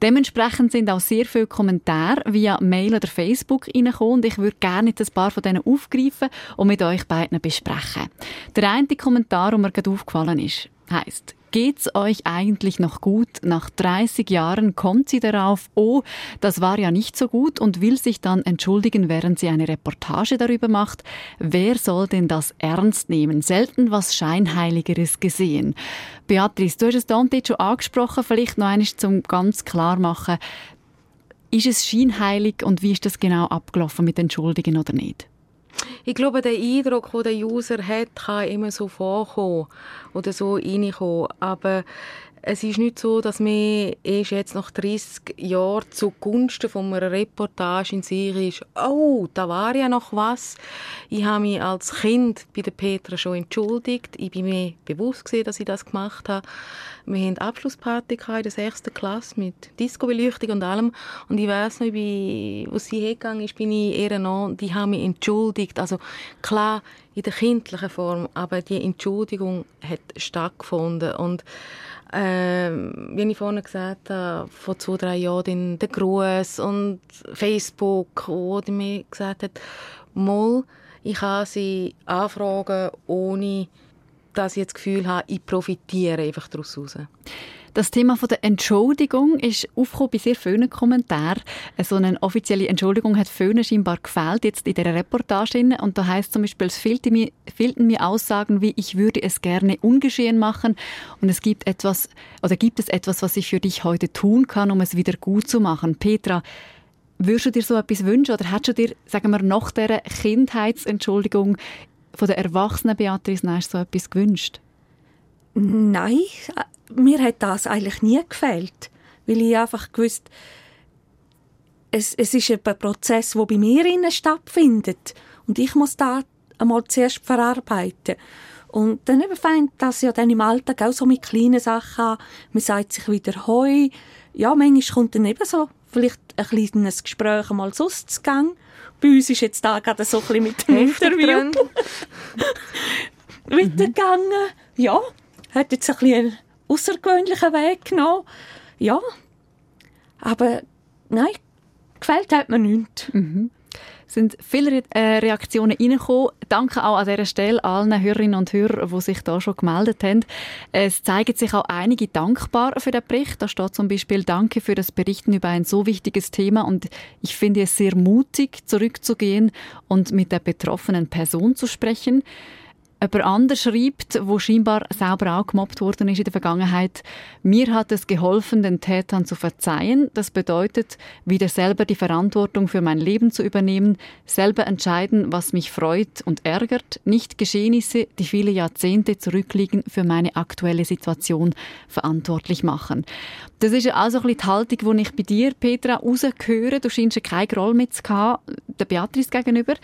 Dementsprechend sind auch sehr viele Kommentare via Mail oder Facebook reingekommen und ich würde gerne ein paar von denen aufgreifen und mit euch beiden besprechen. Der eine Kommentar, der mir gerade aufgefallen ist, heisst, Geht's euch eigentlich noch gut? Nach 30 Jahren kommt sie darauf, oh, das war ja nicht so gut und will sich dann entschuldigen, während sie eine Reportage darüber macht. Wer soll denn das ernst nehmen? Selten was Scheinheiligeres gesehen. Beatrice, du hast es Dante schon angesprochen, vielleicht noch einmal zum ganz klar machen. Ist es scheinheilig und wie ist das genau abgelaufen mit Entschuldigen oder nicht? Ich glaube, der Eindruck, den der User hat, kann immer so vorkommen oder so reinkommen. Aber es ist nicht so, dass mir erst jetzt nach 30 Jahren zugunsten von einer Reportage in Serie ist, oh, da war ja noch was. Ich habe mich als Kind bei der Petra schon entschuldigt. Ich bin mir bewusst gewesen, dass ich das gemacht habe. Wir hatten Abschlussparty in der sechsten Klasse mit Disco-Beleuchtung und allem. Und ich weiß noch, ich sie hergegangen ist, bin ich eher noch, die haben mich entschuldigt. Also klar, in der kindlichen Form, aber die Entschuldigung hat stattgefunden. Und äh, wie ich vorhin gesagt habe, vor zwei, drei Jahren der Gruß und Facebook, wo die mir gesagt hat, mal, ich kann sie anfragen, ohne dass ich das Gefühl habe, ich profitiere einfach daraus. Das Thema von der Entschuldigung ist aufgekommen bei sehr vielen Kommentaren. So eine offizielle Entschuldigung hat vielen scheinbar gefehlt jetzt in dieser Reportage. Und da heißt zum Beispiel, es fehlten mir, fehlten mir Aussagen wie, ich würde es gerne ungeschehen machen. Und es gibt etwas, oder gibt es etwas, was ich für dich heute tun kann, um es wieder gut zu machen? Petra, Würdest du dir so etwas wünschen oder hättest du dir, sagen wir, nach dieser Kindheitsentschuldigung von der erwachsenen Beatrice Nash so etwas gewünscht? Nein, mir hat das eigentlich nie gefällt, weil ich einfach gewusst, es, es ist ein Prozess, der bei mir innen stattfindet und ich muss da einmal zuerst verarbeiten. Und dann eben fängt das ja dann im Alltag auch so mit kleinen Sachen an. Man sagt sich wieder Heu. Ja, manchmal kommt dann eben so vielleicht ein kleines Gespräch einmal sonst zu Gang. Bei uns ist jetzt da gerade so ein bisschen mit dem Interview (laughs) weitergegangen. Ja, hat jetzt ein bisschen außergewöhnlichen Weg genommen. Ja, aber nein, gefällt hat mir nichts. Mhm sind viele äh, Reaktionen reingekommen. Danke auch an dieser Stelle allen Hörerinnen und Hörern, die sich da schon gemeldet haben. Es zeigen sich auch einige dankbar für den Bericht. Da steht zum Beispiel Danke für das Berichten über ein so wichtiges Thema und ich finde es sehr mutig, zurückzugehen und mit der betroffenen Person zu sprechen. Jemand anders schreibt, wo scheinbar selber auch gemobbt worden ist in der Vergangenheit, mir hat es geholfen, den Tätern zu verzeihen. Das bedeutet, wieder selber die Verantwortung für mein Leben zu übernehmen, selber entscheiden, was mich freut und ärgert, nicht Geschehnisse, die viele Jahrzehnte zurückliegen, für meine aktuelle Situation verantwortlich machen. Das ist also ein bisschen die Haltung, die ich bei dir, Petra, rausgehöre. Du scheinst keine Rolle mit der Beatrice gegenüber.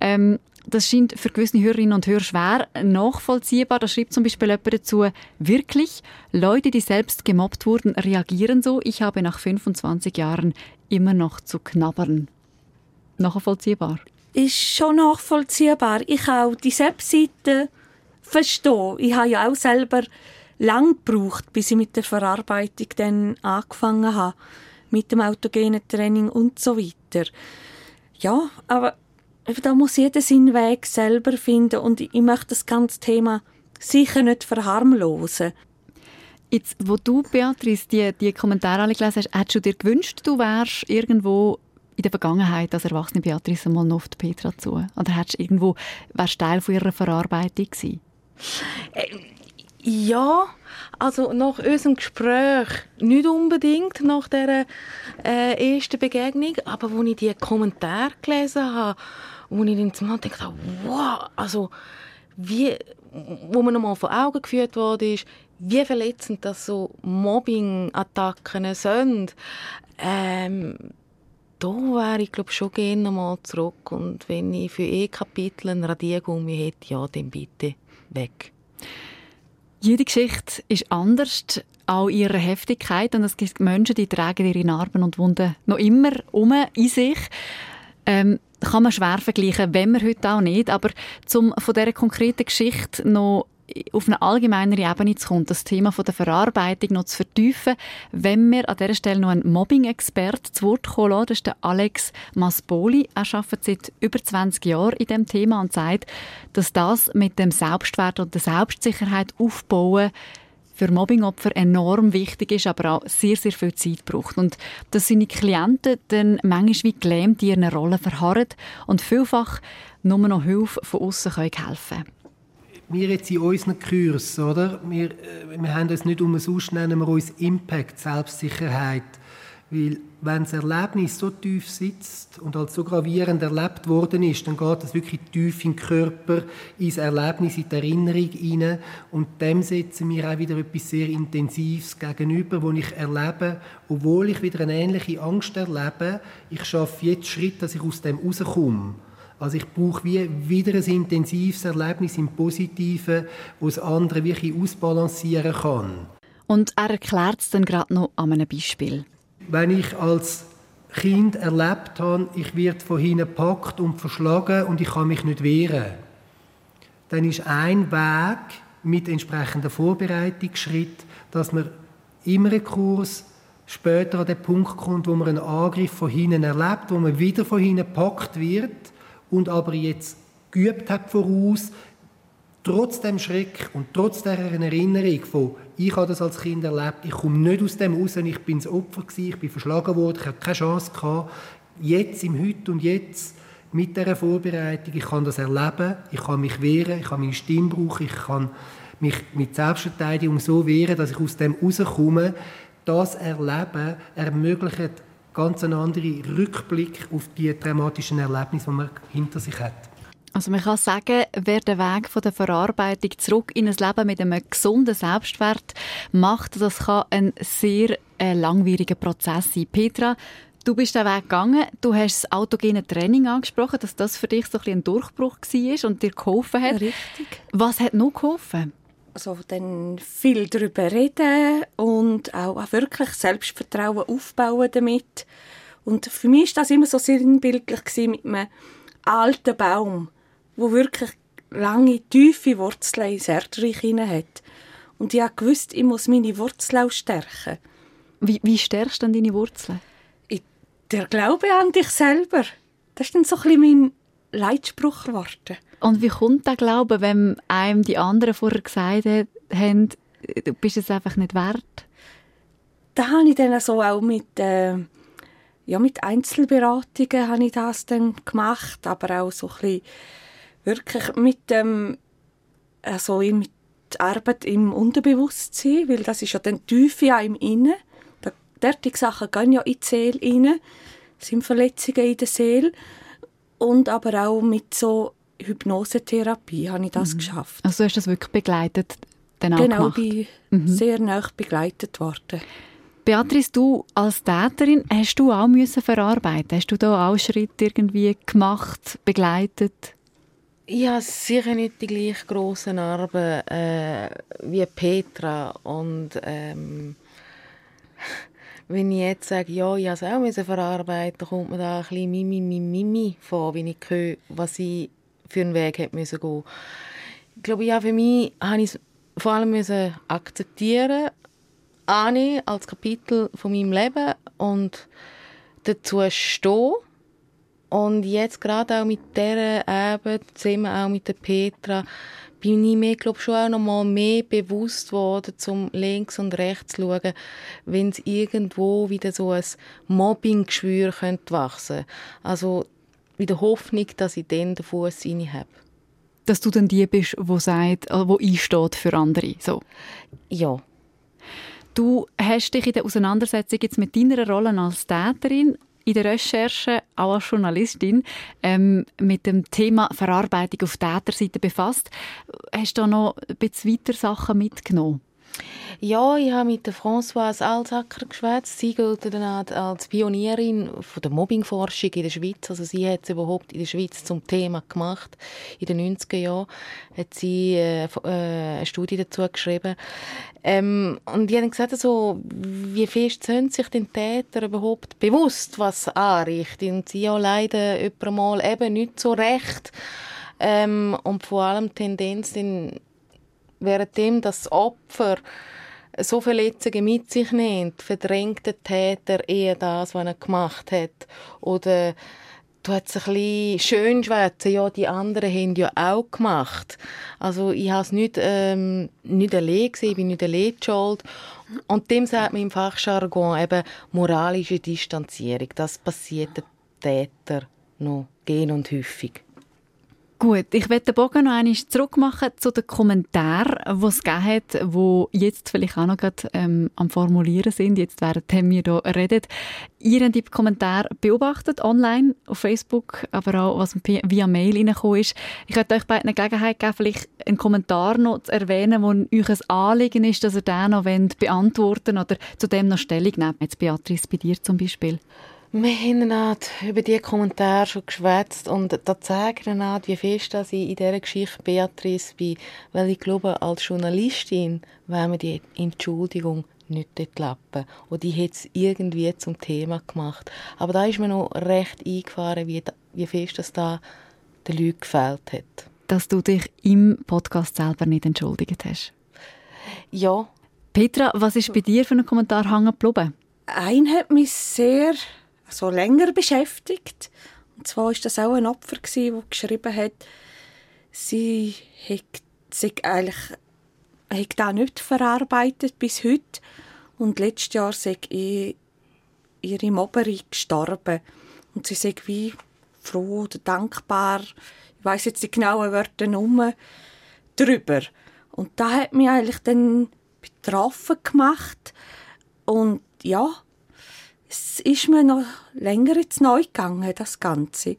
Ähm, das scheint für gewisse Hörerinnen und Hörer schwer nachvollziehbar. Da schreibt zum Beispiel jemand dazu, wirklich, Leute, die selbst gemobbt wurden, reagieren so. Ich habe nach 25 Jahren immer noch zu knabbern. Nachvollziehbar? Ist schon nachvollziehbar. Ich auch die Webseite verstehe. Ich habe ja auch selber lang gebraucht, bis ich mit der Verarbeitung dann angefangen habe. Mit dem autogenen Training und so weiter. Ja, aber da muss jeder seinen Weg selber finden und ich möchte das ganze Thema sicher nicht verharmlosen. Jetzt, wo du, Beatrice, die, die Kommentare alle gelesen hast, hättest du dir gewünscht, du wärst irgendwo in der Vergangenheit als erwachsene Beatrice mal noch auf die Petra zu? Oder hättest du irgendwo, wärst Teil von ihrer Verarbeitung gewesen? Ja, also nach unserem Gespräch nicht unbedingt nach der äh, ersten Begegnung, aber als ich die Kommentare gelesen habe, wo ich dann zum Mal gedacht habe, wow, also wie, wo mir nochmal vor Augen geführt wurde, ist, wie verletzend das so Mobbing-Attacken sind. Ähm, da wäre ich glaube schon gerne nochmal zurück und wenn ich für E-Kapitel ein Radiergummi hätte, ja, dann bitte weg. Jede Geschichte ist anders, auch ihre Heftigkeit und es gibt Menschen, die tragen ihre Narben und Wunden noch immer um in sich. Ähm, kann man schwer vergleichen, wenn man heute auch nicht. Aber zum von dieser konkreten Geschichte noch auf eine allgemeinere Ebene zu kommen, das Thema von der Verarbeitung noch zu vertiefen, wenn wir an dieser Stelle noch einen Mobbing-Expert zu Wort kommen lassen, das ist der Alex Maspoli. Er arbeitet seit über 20 Jahren in dem Thema und sagt, dass das mit dem Selbstwert und der Selbstsicherheit aufbauen für Mobbingopfer enorm wichtig ist, aber auch sehr, sehr viel Zeit braucht. Und dass seine Klienten dann manchmal wie gelähmt in ihren Rollen verharren und vielfach nur noch Hilfe von außen helfen können. Wir jetzt in unseren Kursen, oder? Wir, äh, wir haben uns nicht umsonst, nennen wir uns Impact, Selbstsicherheit, Weil wenn das Erlebnis so tief sitzt und als so gravierend erlebt worden ist, dann geht es wirklich tief in den Körper, ins Erlebnis, in die Erinnerung hinein. Und dem setzen wir auch wieder etwas sehr Intensives gegenüber, wo ich erlebe, obwohl ich wieder eine ähnliche Angst erlebe, ich schaffe jetzt Schritt, dass ich aus dem rauskomme. Also ich brauche wie wieder ein intensives Erlebnis im Positiven, wo das andere wirklich ausbalancieren kann. Und er erklärt es dann gerade noch an einem Beispiel wenn ich als Kind erlebt habe, ich werde von hinten gepackt und verschlagen und ich kann mich nicht wehren, dann ist ein Weg mit entsprechender Vorbereitungsschritt, dass man immer einen Kurs später an den Punkt kommt, wo man einen Angriff von hinten erlebt, wo man wieder von hinten gepackt wird und aber jetzt geübt hat voraus, trotz dem Schreck und trotz der Erinnerung von ich habe das als Kind erlebt, ich komme nicht aus dem raus, ich bin das Opfer gewesen, ich bin verschlagen worden, ich habe keine Chance gehabt. Jetzt, im Heute und Jetzt, mit dieser Vorbereitung, ich kann das erleben, ich kann mich wehren, ich kann meine Stimme brauchen, ich kann mich mit Selbstverteidigung so wehren, dass ich aus dem rauskomme. Das Erleben ermöglicht ganz einen anderen Rückblick auf die traumatischen Erlebnisse, die man hinter sich hat. Also man kann sagen, wer den Weg von der Verarbeitung zurück in ein Leben mit einem gesunden Selbstwert macht, das kann ein sehr äh, langwieriger Prozess sein. Petra, du bist den Weg gegangen, du hast das autogene Training angesprochen, dass das für dich so ein, ein Durchbruch war und dir geholfen hat. Richtig. Was hat noch geholfen? Also dann viel darüber reden und auch wirklich Selbstvertrauen aufbauen damit. Und für mich ist das immer so sinnbildlich mit einem alten Baum wo wirklich lange, tiefe Wurzeln ins Erdreich hat. Und ich wusste, ich muss meine Wurzeln auch stärken. Wie, wie stärkst du denn deine Wurzeln? Ich, der Glaube an dich selber. Das ist dann so ein bisschen mein Leitspruch geworden. Und wie kommt der Glaube, wenn einem die anderen vorher gesagt haben, du bist es einfach nicht wert? Da habe ich dann so auch mit, äh, ja, mit Einzelberatungen habe ich das dann gemacht, aber auch so ein bisschen wirklich mit dem, also mit Arbeit im Unterbewusstsein, weil das ist ja dann Tiefe ja im Innen. Derartige Sachen gehen ja in die Seele rein, sind Verletzungen in der Seele. Und aber auch mit so Hypnosetherapie habe ich das mhm. geschafft. Also du hast das wirklich begleitet? Dann auch genau, bin mhm. sehr nah begleitet worden. Beatrice, du als Täterin, hast du auch müssen verarbeiten? Hast du da auch Schritte irgendwie gemacht, begleitet? Ich habe sicher nicht die gleich grossen Narben äh, wie Petra und ähm, wenn ich jetzt sage, ja, ich habe es auch verarbeiten kommt mir da ein bisschen Mimi, Mimi, Mimi vor, wenn ich höre, was ich für einen Weg müssen gehen. Ich glaube, ja, für mich habe ich es vor allem akzeptieren, annehmen als Kapitel von meinem Leben und dazu stehen und jetzt gerade auch mit dieser Arbeit, zusammen auch mit der Petra, bin ich mir, glaube schon auch noch mal mehr bewusst worden, zum links und rechts zu schauen, wenn es irgendwo wieder so ein Mobbing-Geschwür könnte wachsen Also wieder Hoffnung, dass ich dann den Fuß rein habe. Dass du dann die bist, wo sagt, äh, wo einsteht für andere, so? Ja. Du hast dich in der Auseinandersetzung jetzt mit deiner Rolle als Täterin in der Recherche, auch als Journalistin, ähm, mit dem Thema Verarbeitung auf Täterseite befasst. Hast du da noch ein bisschen weiter Sachen mitgenommen? Ja, ich habe mit der Françoise Alsacker geschwätzt. Sie gilt dann als Pionierin von der Mobbingforschung in der Schweiz. Also sie hat es überhaupt in der Schweiz zum Thema gemacht. In den 90er Jahren hat sie äh, äh, eine Studie dazu geschrieben. Ähm, und die haben gesagt, also, wie fest sind sich den Täter überhaupt bewusst, was anrichtet. Und sie haben leider mal eben nicht so recht. Ähm, und vor allem Tendenz in währenddem das Opfer so Verletzungen mit sich nimmt, verdrängt der Täter eher das, was er gemacht hat. Oder du hast ein bisschen schön schwätzen, ja, die anderen haben ja auch gemacht. Also ich habe es nicht, ähm, nicht allein gesehen, ich bin nicht allein schuld. Und dem sagt man im Fachjargon eben moralische Distanzierung. Das passiert den Täter noch gehen und häufig. Gut, ich werde den Bogen noch einmal zurückmachen zu den Kommentaren, die es gegeben hat, die jetzt vielleicht auch noch gerade, ähm, am Formulieren sind, jetzt während wir hier reden. Ihr habt die Kommentare beobachtet, online, auf Facebook, aber auch, was via Mail reingekommen ist. Ich hätte euch beiden eine Gelegenheit geben, vielleicht einen Kommentar noch zu erwähnen, wo euch ein Anliegen ist, dass ihr den noch beantworten wollt oder zu dem noch Stellung nehmt. Jetzt Beatrice, bei dir zum Beispiel. Wir haben über diese Kommentare schon geschwätzt und da zeigen auch, wie fest dass ich in dieser Geschichte Beatrice bin. Weil ich glaube, als Journalistin wäre mir die Entschuldigung nicht dort lappen. Und die hat es irgendwie zum Thema gemacht. Aber da ist mir noch recht eingefahren, wie, wie fest das da den Leuten gefällt hat. Dass du dich im Podcast selber nicht entschuldigt hast? Ja. Petra, was ist bei dir für einen Kommentar hängen geblieben? Ein hat mich sehr so länger beschäftigt. Und zwar ist das auch ein Opfer der geschrieben hat, sie hat sich eigentlich hat das nicht verarbeitet bis heute und letztes Jahr sei ihre Mobberin gestorben und sie sei wie froh oder dankbar, ich weiß jetzt die genauen Wörter nicht drüber. Und da hat mich eigentlich dann betroffen gemacht und ja, es ist mir noch länger jetzt neu gegangen, das Ganze.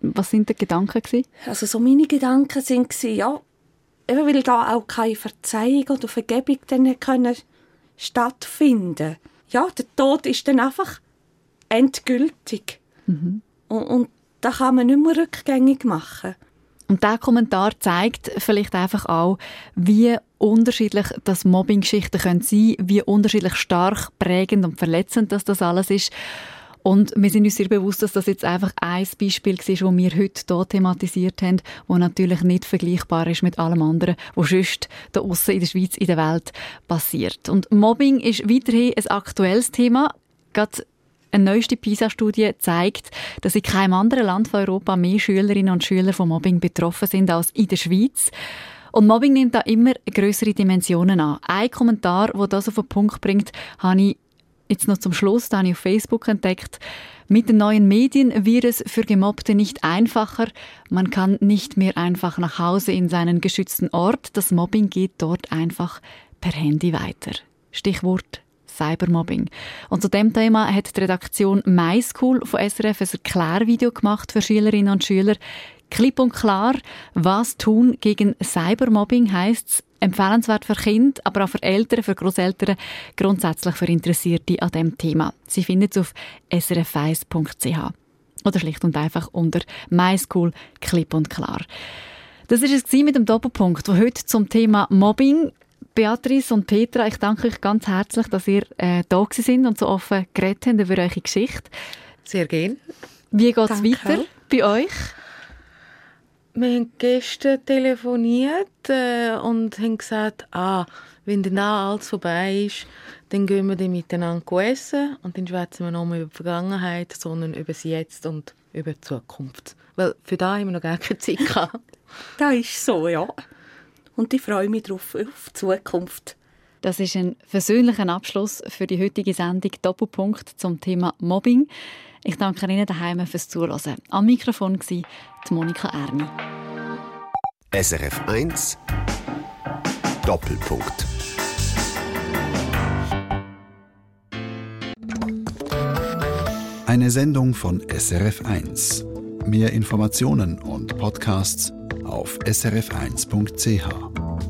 Was sind die Gedanken gewesen? Also so meine Gedanken sind ja, eben weil da auch keine Verzeihung oder Vergebung dann können stattfinden. Ja, der Tod ist dann einfach endgültig mhm. und, und da kann man nicht mehr rückgängig machen. Und der Kommentar zeigt vielleicht einfach auch, wie unterschiedlich das Mobbing-Geschichten können sein, wie unterschiedlich stark prägend und verletzend das, das alles ist. Und wir sind uns sehr bewusst, dass das jetzt einfach ein Beispiel war, das wir heute hier thematisiert haben, das natürlich nicht vergleichbar ist mit allem anderen, was sonst da aussen in der Schweiz, in der Welt passiert. Und Mobbing ist weiterhin ein aktuelles Thema. Gerade eine neueste PISA-Studie zeigt, dass in keinem anderen Land von Europa mehr Schülerinnen und Schüler von Mobbing betroffen sind als in der Schweiz. Und Mobbing nimmt da immer größere Dimensionen an. Ein Kommentar, der das auf den Punkt bringt, habe ich jetzt noch zum Schluss da habe ich auf Facebook entdeckt. Mit den neuen Medien wird es für Gemobbte nicht einfacher. Man kann nicht mehr einfach nach Hause in seinen geschützten Ort. Das Mobbing geht dort einfach per Handy weiter. Stichwort Cybermobbing. Und zu dem Thema hat die Redaktion MySchool von SRF ein Erklärvideo gemacht für Schülerinnen und Schüler. Klipp und klar, was tun gegen Cybermobbing heisst empfehlenswert für Kinder, aber auch für Eltern, für Großeltern, grundsätzlich für Interessierte an dem Thema. Sie finden es auf srf1.ch oder schlicht und einfach unter MySchool Klipp und klar. Das ist es mit dem Doppelpunkt, wo heute zum Thema Mobbing Beatrice und Petra, ich danke euch ganz herzlich, dass ihr äh, da sind und so offen geredet habt über eure Geschichte. Sehr gerne. Wie geht es weiter bei euch? Wir haben gestern telefoniert äh, und haben gesagt, ah, wenn dann alles vorbei ist, dann gehen wir dann miteinander essen und dann schwätzen wir nicht mehr über die Vergangenheit, sondern über das Jetzt und über die Zukunft. Weil für da haben wir noch gar keine Zeit gehabt. (laughs) das ist so, ja und ich freue mich darauf, auf die Zukunft. Das ist ein versöhnlicher Abschluss für die heutige Sendung Doppelpunkt zum Thema Mobbing. Ich danke Ihnen daheim fürs Zuhören. Am Mikrofon war die Monika Erni. SRF 1 Doppelpunkt. Eine Sendung von SRF 1. Mehr Informationen und Podcasts auf srf1.ch.